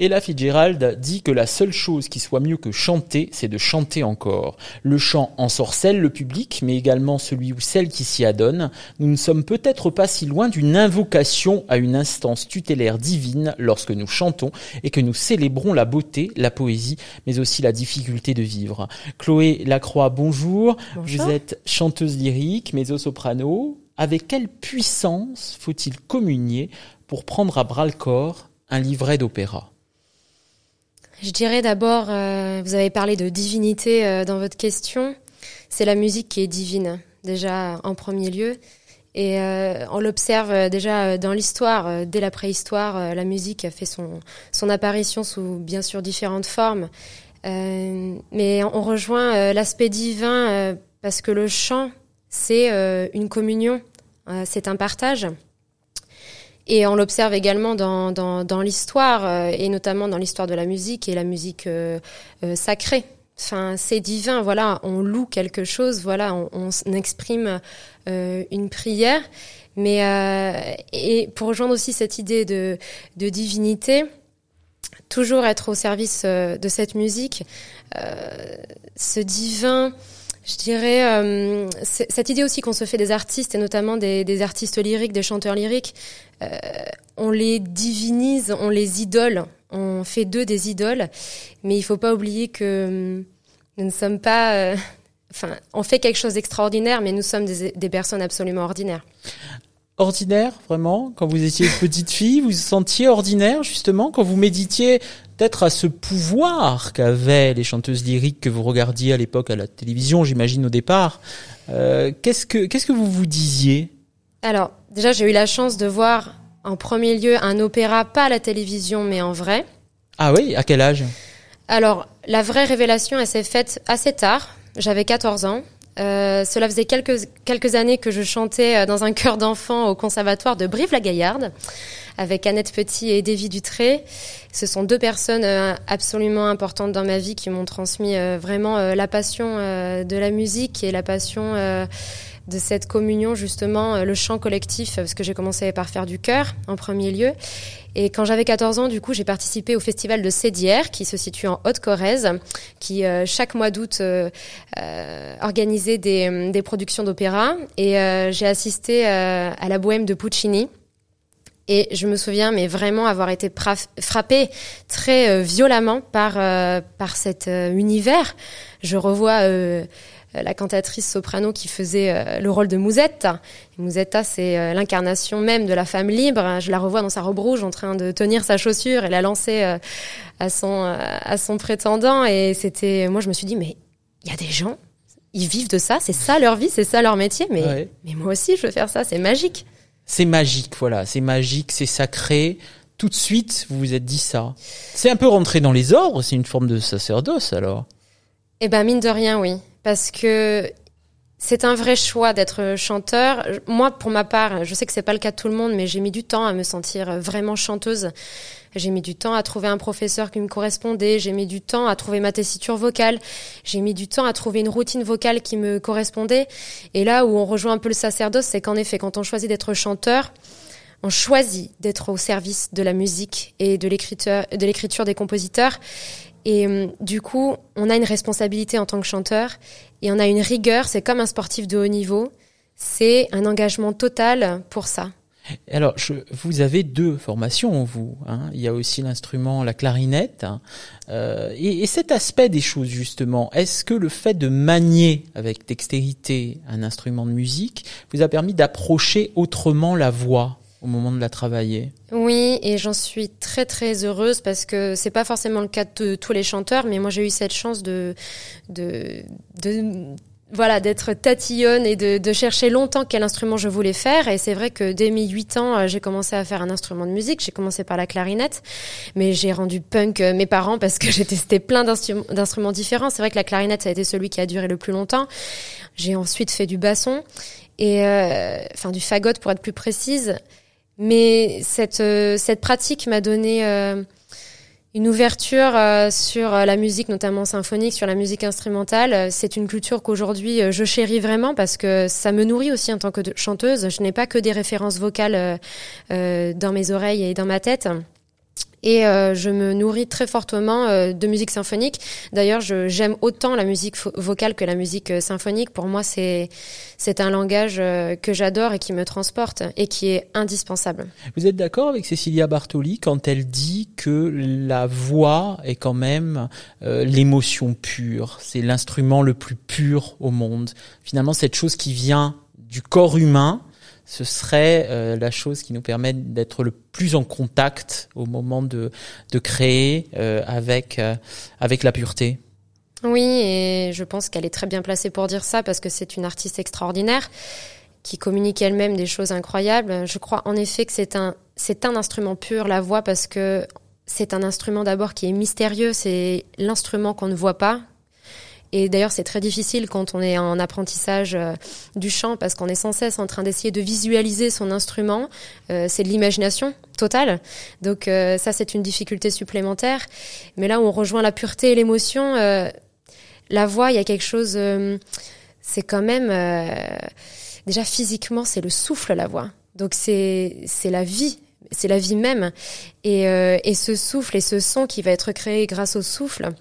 Ella Fitzgerald dit que la seule chose qui soit mieux que chanter, c'est de chanter encore. Le chant ensorcelle le public, mais également celui ou celle qui s'y adonne. Nous ne sommes peut-être pas si loin d'une invocation à une instance tutélaire divine lorsque nous chantons et que nous célébrons la beauté, la poésie, mais aussi la difficulté de vivre. Chloé Lacroix, bonjour. bonjour. Vous êtes chanteuse lyrique, mezzo-soprano. Avec quelle puissance faut-il communier pour prendre à bras le corps un livret d'opéra? Je dirais d'abord, euh, vous avez parlé de divinité euh, dans votre question. C'est la musique qui est divine, déjà en premier lieu. Et euh, on l'observe déjà dans l'histoire, dès la préhistoire, la musique a fait son, apparition sous bien sûr différentes formes. Mais on rejoint l'aspect divin parce que le chant, c'est une communion, c'est un partage. Et on l'observe également dans, dans, l'histoire, euh, et notamment dans l'histoire de la musique et la musique euh, euh, sacrée. Enfin, c'est divin, voilà, on loue quelque chose, voilà, on, exprime une prière. Mais euh, et pour rejoindre aussi cette idée de, de divinité, toujours être au service de cette musique, ce divin, je dirais, euh, cette idée aussi qu'on se fait des artistes, et notamment des, artistes lyriques, des chanteurs lyriques, euh, on les divinise, on les idole, on fait d'eux des idoles, mais il faut pas oublier que hum, nous ne sommes pas... euh, Enfin, on fait quelque chose d'extraordinaire, mais nous sommes des personnes absolument ordinaires. Ordinaire, vraiment Quand vous étiez petite fille, vous vous sentiez ordinaire, justement, quand vous méditiez peut-être à ce pouvoir qu'avaient les chanteuses lyriques que vous regardiez à l'époque à la télévision, j'imagine, au départ. Euh, qu'est-ce que qu'est-ce que vous vous disiez? Alors, déjà, j'ai eu la chance de voir en premier lieu un opéra, pas à la télévision, mais en vrai. Ah oui, à quel âge? Alors, la vraie révélation, elle s'est faite assez tard. J'avais 14 ans. Euh, cela faisait quelques, quelques années que je chantais euh, dans un chœur d'enfants au conservatoire de Brive-la-Gaillarde avec Annette Petit et Davy Dutré. Ce sont deux personnes euh, absolument importantes dans ma vie qui m'ont transmis vraiment la passion de la musique et la passion de cette communion justement, euh, le chant collectif, parce que j'ai commencé par faire du chœur en premier lieu. Et quand j'avais 14 ans, du coup, j'ai participé au festival de Sédière, qui se situe en Haute-Corrèze, qui euh, chaque mois d'août euh, organisait des, des productions d'opéra. Et j'ai assisté à la Bohème de Puccini. Et je me souviens, mais vraiment avoir été frappée très violemment par par cet univers. Je revois la cantatrice soprano qui faisait euh, le rôle de Musetta. Et Musetta, c'est euh, l'incarnation même de la femme libre. Je la revois dans sa robe rouge en train de tenir sa chaussure et la lancer euh, à son euh, à son prétendant. Et c'était, moi, je me suis dit, mais il y a des gens, ils vivent de ça, c'est ça leur vie, c'est ça leur métier. Mais Ouais. mais moi aussi, je veux faire ça, c'est magique. C'est magique, voilà, c'est magique, c'est sacré. Tout de suite, vous vous êtes dit ça. C'est un peu rentré dans les ordres, c'est une forme de sacerdoce alors. Eh ben mine de rien, oui, parce que c'est un vrai choix d'être chanteur. Moi, pour ma part, je sais que c'est pas le cas de tout le monde, mais j'ai mis du temps à me sentir vraiment chanteuse. J'ai mis du temps à trouver un professeur qui me correspondait. J'ai mis du temps à trouver ma tessiture vocale. J'ai mis du temps à trouver une routine vocale qui me correspondait. Et là où on rejoint un peu le sacerdoce, c'est qu'en effet, quand on choisit d'être chanteur, on choisit d'être au service de la musique et de l'écriture, de l'écriture des compositeurs. Et hum, du coup, on a une responsabilité en tant que chanteur et on a une rigueur. C'est comme un sportif de haut niveau. C'est un engagement total pour ça. Alors, vous avez deux formations, vous. Hein. Il y a aussi l'instrument, la clarinette. hein. Euh, et cet aspect des choses, justement, est-ce que le fait de manier avec dextérité un instrument de musique vous a permis d'approcher autrement la voix? Au moment de la travailler Oui, et j'en suis très très heureuse parce que c'est pas forcément le cas de tous les chanteurs, mais moi j'ai eu cette chance de de, voilà d'être tatillonne et de, chercher longtemps quel instrument je voulais faire. Et c'est vrai que dès mes 8 ans, euh, j'ai commencé à faire un instrument de musique. J'ai commencé par la clarinette, mais j'ai rendu punk euh, mes parents parce que j'ai testé plein d'instru- d'instruments différents. C'est vrai que la clarinette ça a été celui qui a duré le plus longtemps. J'ai ensuite fait du basson et euh, enfin du fagot pour être plus précise. Mais cette, euh, cette pratique m'a donné euh, une ouverture euh, sur la musique, notamment symphonique, sur la musique instrumentale. C'est une culture qu'aujourd'hui je chéris vraiment parce que ça me nourrit aussi en tant que chanteuse. Je n'ai pas que des références vocales dans mes oreilles et dans ma tête. Et euh, je me nourris très fortement euh, de musique symphonique. D'ailleurs, j'aime autant la musique vocale que la musique euh, symphonique. Pour moi, c'est c'est un langage que j'adore et qui me transporte et qui est indispensable. Vous êtes d'accord avec Cécilia Bartoli quand elle dit que la voix est quand même l'émotion pure, c'est l'instrument le plus pur au monde. Finalement, cette chose qui vient du corps humain ce serait euh, la chose qui nous permet d'être le plus en contact au moment de, de créer euh, avec, euh, avec la pureté. Oui, et je pense qu'elle est très bien placée pour dire ça parce que c'est une artiste extraordinaire qui communique elle-même des choses incroyables. Je crois en effet que c'est un, c'est un instrument pur, la voix, parce que c'est un instrument d'abord qui est mystérieux, c'est l'instrument qu'on ne voit pas, et d'ailleurs, c'est très difficile quand on est en apprentissage euh, du chant parce qu'on est sans cesse en train d'essayer de visualiser son instrument. Euh, c'est de l'imagination totale. Donc euh, ça, c'est une difficulté supplémentaire. Mais là où on rejoint la pureté et l'émotion, la voix, il y a quelque chose. c'est quand même déjà physiquement, c'est le souffle la voix. Donc c'est c'est la vie c'est la vie même. Et, et ce souffle et ce son qui va être créé grâce au souffle,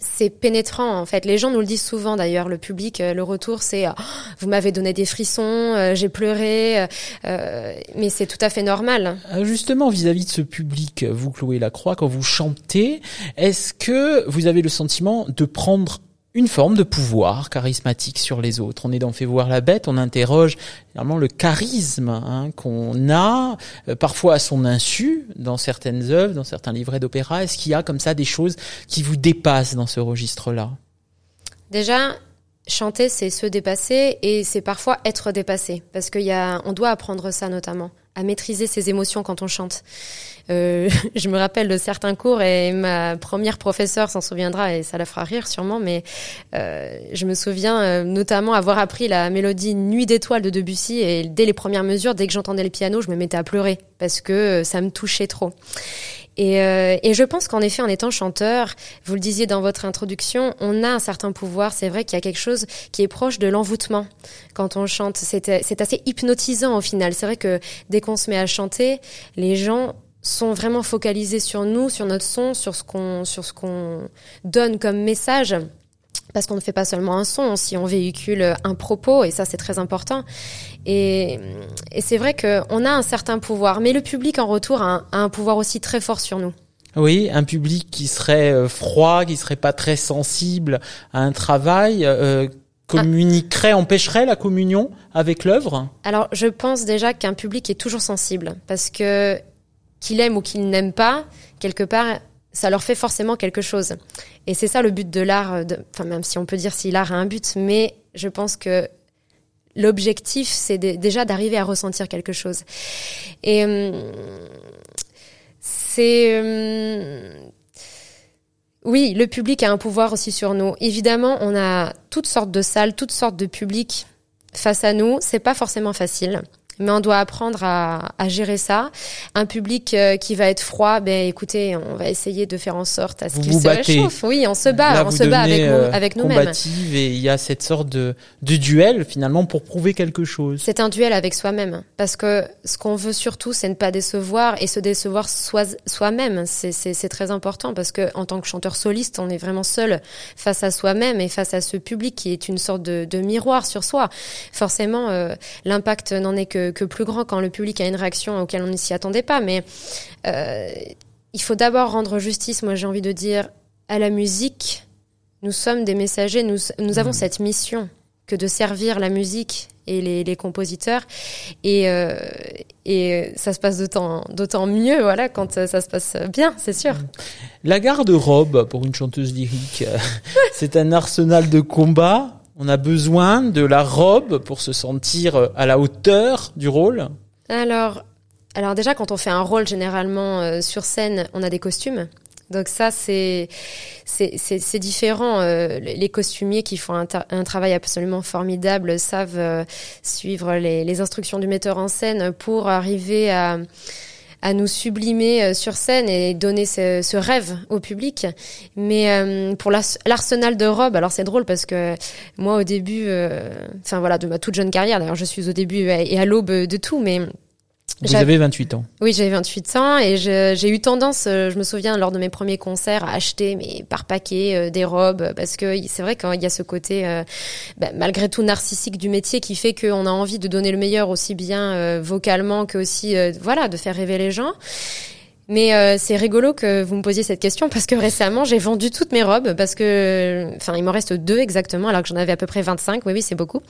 c'est pénétrant en fait. Les gens nous le disent souvent d'ailleurs, le public, euh, le retour c'est oh, vous m'avez donné des frissons, euh, j'ai pleuré, euh, mais c'est tout à fait normal. Justement vis-à-vis de ce public, vous Chloé Lacroix, quand vous chantez, est-ce que vous avez le sentiment de prendre une forme de pouvoir charismatique sur les autres. On est dans Fait voir la bête, on interroge finalement le charisme hein, qu'on a, euh, parfois à son insu, dans certaines œuvres, dans certains livrets d'opéra. Est-ce qu'il y a comme ça des choses qui vous dépassent dans ce registre-là? Déjà, chanter, c'est se dépasser et c'est parfois être dépassé, parce qu'il y a, on doit apprendre ça notamment à maîtriser ses émotions quand on chante. Euh, je me rappelle de certains cours et ma première professeure s'en souviendra et ça la fera rire sûrement, mais euh, je me souviens euh, notamment avoir appris la mélodie Nuit d'étoiles de Debussy et dès les premières mesures, dès que j'entendais le piano, je me mettais à pleurer parce que euh, ça me touchait trop. Et, euh, et, je pense qu'en effet, en étant chanteur, vous le disiez dans votre introduction, on a un certain pouvoir. C'est vrai qu'il y a quelque chose qui est proche de l'envoûtement quand on chante. C'est assez hypnotisant au final. C'est vrai que dès qu'on se met à chanter, les gens sont vraiment focalisés sur nous, sur notre son, sur ce qu'on sur ce qu'on donne comme message parce qu'on ne fait pas seulement un son, si on véhicule un propos, et ça c'est très important. Et, et c'est vrai qu'on a un certain pouvoir, mais le public en retour a un, pouvoir aussi très fort sur nous. Oui, un public qui serait euh, froid, qui serait pas très sensible à un travail, euh, communiquerait, empêcherait la communion avec l'œuvre? Alors, je pense déjà qu'un public est toujours sensible, parce que qu'il aime ou qu'il n'aime pas, quelque part, ça leur fait forcément quelque chose. Et c'est ça le but de l'art, enfin même si on peut dire si l'art a un but, mais je pense que l'objectif c'est déjà d'arriver à ressentir quelque chose. Et hum, c'est hum, oui, le public a un pouvoir aussi sur nous. Évidemment, on a toutes sortes de salles, toutes sortes de publics face à nous. C'est pas forcément facile mais on doit apprendre à, à gérer ça. Un public euh, qui va être froid, ben écoutez, on va essayer de faire en sorte à ce qu'il se réchauffe. Oui, on se bat, on se bat avec, nous, euh, avec nous-mêmes. Et il y a cette sorte de, de duel finalement pour prouver quelque chose. C'est un duel avec soi-même, parce que ce qu'on veut surtout, c'est ne pas décevoir et se décevoir soi-même. c'est très important parce que en tant que chanteur soliste, on est vraiment seul face à soi-même et face à ce public qui est une sorte de, de miroir sur soi. Forcément, euh, l'impact n'en est que que, plus grand quand le public a une réaction auquel on ne s'y attendait pas. Mais euh, il faut d'abord rendre justice, moi j'ai envie de dire, à la musique. Nous sommes des messagers, nous, nous avons mmh. cette mission que de servir la musique et les, les compositeurs. Et, euh, et ça se passe d'autant, d'autant mieux voilà, quand ça se passe bien, c'est sûr. Mmh. La garde-robe pour une chanteuse lyrique, c'est un arsenal de combat on a besoin de la robe pour se sentir euh, à la hauteur du rôle Alors, alors déjà, quand on fait un rôle généralement euh, sur scène, on a des costumes. Donc ça, c'est c'est différent. Euh, les costumiers qui font un, travail absolument formidable savent suivre les, instructions du metteur en scène pour arriver à à nous sublimer euh, sur scène et donner ce, rêve au public. Mais euh, pour l'arsenal de robes, alors c'est drôle parce que moi au début, euh, enfin voilà, de ma toute jeune carrière, d'ailleurs je suis au début et à l'aube de tout, mais Vous avez 28 ans. Oui, j'ai 28 ans et j'ai eu tendance, euh, je me souviens lors de mes premiers concerts, à acheter mais par paquet euh, des robes parce que c'est vrai qu'il y a ce côté euh, bah, malgré tout narcissique du métier qui fait qu'on a envie de donner le meilleur aussi bien vocalement que aussi voilà de faire rêver les gens. Mais c'est rigolo que vous me posiez cette question parce que récemment j'ai vendu toutes mes robes parce que, enfin, il m'en reste deux exactement alors que j'en avais à peu près 25. Oui, oui, c'est beaucoup.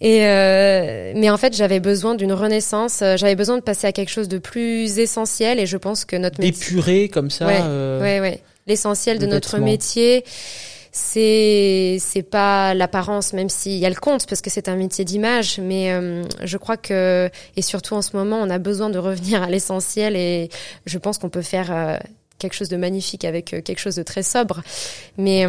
Et euh, mais en fait, j'avais besoin d'une renaissance. Euh, j'avais besoin de passer à quelque chose de plus essentiel. Et je pense que notre métier, comme ça. Ouais, euh, ouais, ouais. L'essentiel de notre métier, c'est c'est pas l'apparence, même s'il y a le compte, parce que c'est un métier d'image. Mais euh, je crois que et surtout en ce moment, on a besoin de revenir à l'essentiel. Et je pense qu'on peut faire euh, quelque chose de magnifique avec quelque chose de très sobre. Mais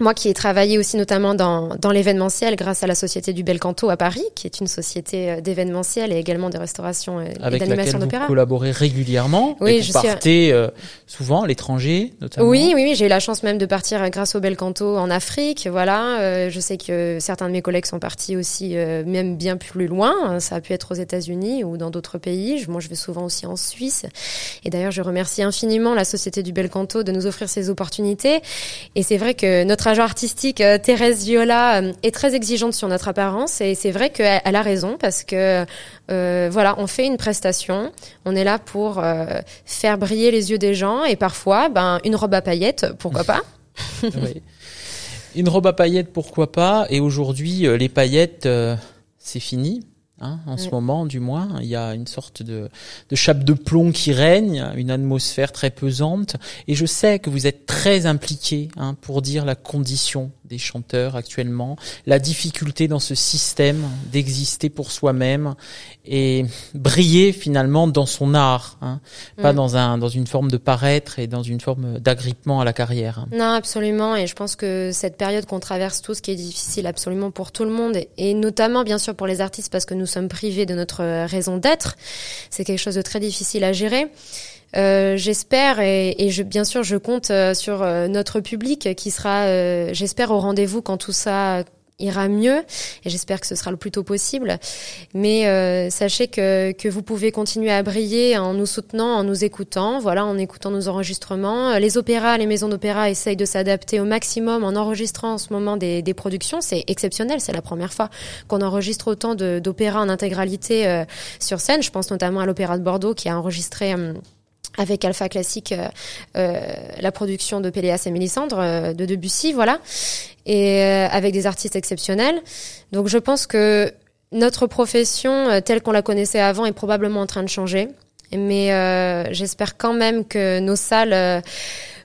moi qui ai travaillé aussi notamment dans, dans l'événementiel grâce à la Société du Bel Canto à Paris, qui est une société euh, d'événementiel et également de restauration euh, et d'animation d'opéra. Vous collaborez régulièrement oui, et vous je partez euh, souvent à l'étranger notamment. Oui, oui, oui j'ai eu la chance même de partir grâce au Bel Canto en Afrique. Voilà, je sais que certains de mes collègues sont partis aussi même bien plus loin. Ça a pu être aux États-Unis ou dans d'autres pays. Moi, je vais souvent aussi en Suisse. Et d'ailleurs, je remercie infiniment la Société du Bel Canto de nous offrir ces opportunités. Et c'est vrai que notre agent artistique euh, Thérèse Viola euh, est très exigeante sur notre apparence et c'est vrai qu'elle a raison parce que euh, voilà, on fait une prestation, on est là pour faire briller les yeux des gens et parfois, ben une robe à paillettes, pourquoi pas. Une robe à paillettes, pourquoi pas. Et aujourd'hui, les paillettes, c'est fini. Hein, en ce moment, du moins, il y a une sorte de, de chape de plomb qui règne, une atmosphère très pesante. Et je sais que vous êtes très impliqué hein, pour dire la condition des chanteurs actuellement, la difficulté dans ce système d'exister pour soi-même et briller finalement dans son art, hein, pas mm. dans un dans une forme de paraître et dans une forme d'agrippement à la carrière. Non, absolument. Et je pense que cette période qu'on traverse tous, qui est difficile absolument pour tout le monde, et notamment bien sûr pour les artistes parce que nous sommes privés de notre raison d'être, c'est quelque chose de très difficile à gérer. Euh, j'espère et, et, je, bien sûr je compte euh, sur euh, notre public qui sera, euh, j'espère, au rendez-vous quand tout ça ira mieux et j'espère que ce sera le plus tôt possible. Mais euh, sachez que, que vous pouvez continuer à briller en nous soutenant, en nous écoutant, voilà, en écoutant nos enregistrements. Les opéras, les maisons d'opéra essayent de s'adapter au maximum en enregistrant en ce moment des, des productions. C'est exceptionnel, c'est la première fois qu'on enregistre autant d'opéras en intégralité sur scène. Je pense notamment à l'opéra de Bordeaux qui a enregistré avec Alpha Classique, euh, euh, la production de Péléas et Mélisandre euh, de Debussy, voilà, et avec des artistes exceptionnels. Donc je pense que notre profession, telle qu'on la connaissait avant, est probablement en train de changer. Mais j'espère quand même que nos salles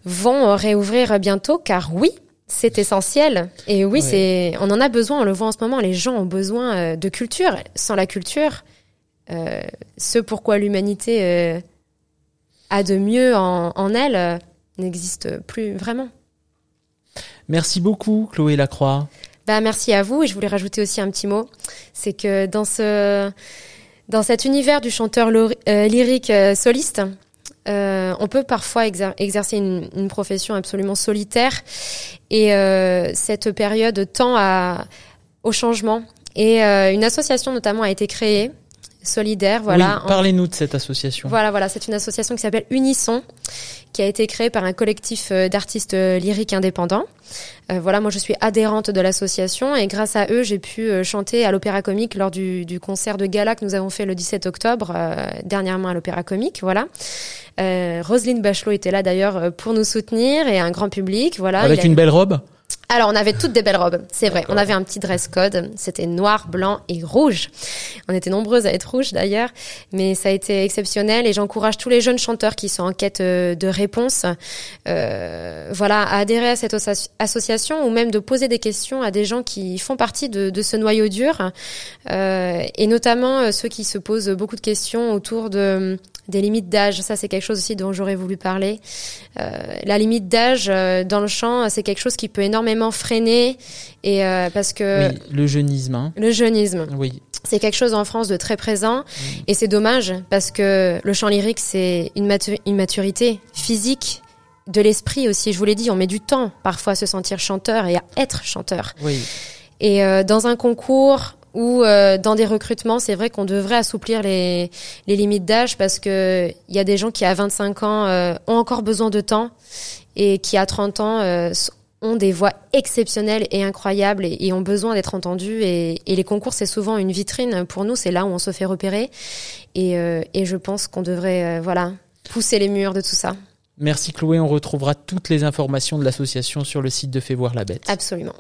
vont réouvrir bientôt, car oui, c'est essentiel. Et oui, c'est, on en a besoin. On le voit en ce moment. Les gens ont besoin de culture. Sans la culture, ce pourquoi l'humanité a de mieux en, elle euh, n'existe plus vraiment. Merci beaucoup, Chloé Lacroix. Bah, merci à vous. Et je voulais rajouter aussi un petit mot. C'est que dans ce, dans cet univers du chanteur euh, lyrique euh, soliste, on peut parfois exercer une, profession absolument solitaire. Et cette période tend à, au changement. Et une association notamment a été créée solidaire. Voilà. Parlez-nous de cette association. Voilà, voilà, c'est une association qui s'appelle Unisson, qui a été créée par un collectif euh, d'artistes euh, lyriques indépendants. Euh, voilà, moi je suis adhérente de l'association et grâce à eux, j'ai pu chanter à l'Opéra Comique lors du, du, concert de gala que nous avons fait le 17 octobre, dernièrement à l'Opéra Comique. Voilà. Roselyne Bachelot était là d'ailleurs pour nous soutenir et un grand public. Voilà. Avec une belle robe? Alors, on avait toutes des belles robes, c'est vrai. On avait un petit dress code. C'était noir, blanc et rouge. On était nombreuses à être rouges d'ailleurs, mais ça a été exceptionnel et j'encourage tous les jeunes chanteurs qui sont en quête euh, de réponses, euh, voilà, à adhérer à cette association ou même de poser des questions à des gens qui font partie de, de ce noyau dur euh, et notamment ceux qui se posent beaucoup de questions autour de des limites d'âge. Ça, c'est quelque chose aussi dont j'aurais voulu parler. Euh, la limite d'âge euh, dans le chant, c'est quelque chose qui peut énormément freiner et euh, parce que oui, le jeunisme. Hein. Le jeunisme. Oui. C'est quelque chose en France de très présent mm. et c'est dommage parce que le chant lyrique, c'est une, une maturité physique de l'esprit aussi. Je vous l'ai dit, on met du temps parfois à se sentir chanteur et à être chanteur. Oui. Et dans un concours ou euh, dans des recrutements, c'est vrai qu'on devrait assouplir les, les limites d'âge parce que il y a des gens qui à 25 ans euh, ont encore besoin de temps et qui à 30 ans euh, ont des voix exceptionnelles et incroyables et, ont besoin d'être entendus et, et, les concours c'est souvent une vitrine pour nous, c'est là où on se fait repérer et, et je pense qu'on devrait voilà pousser les murs de tout ça. Merci Chloé, on retrouvera toutes les informations de l'association sur le site de Fais voir la bête. Absolument.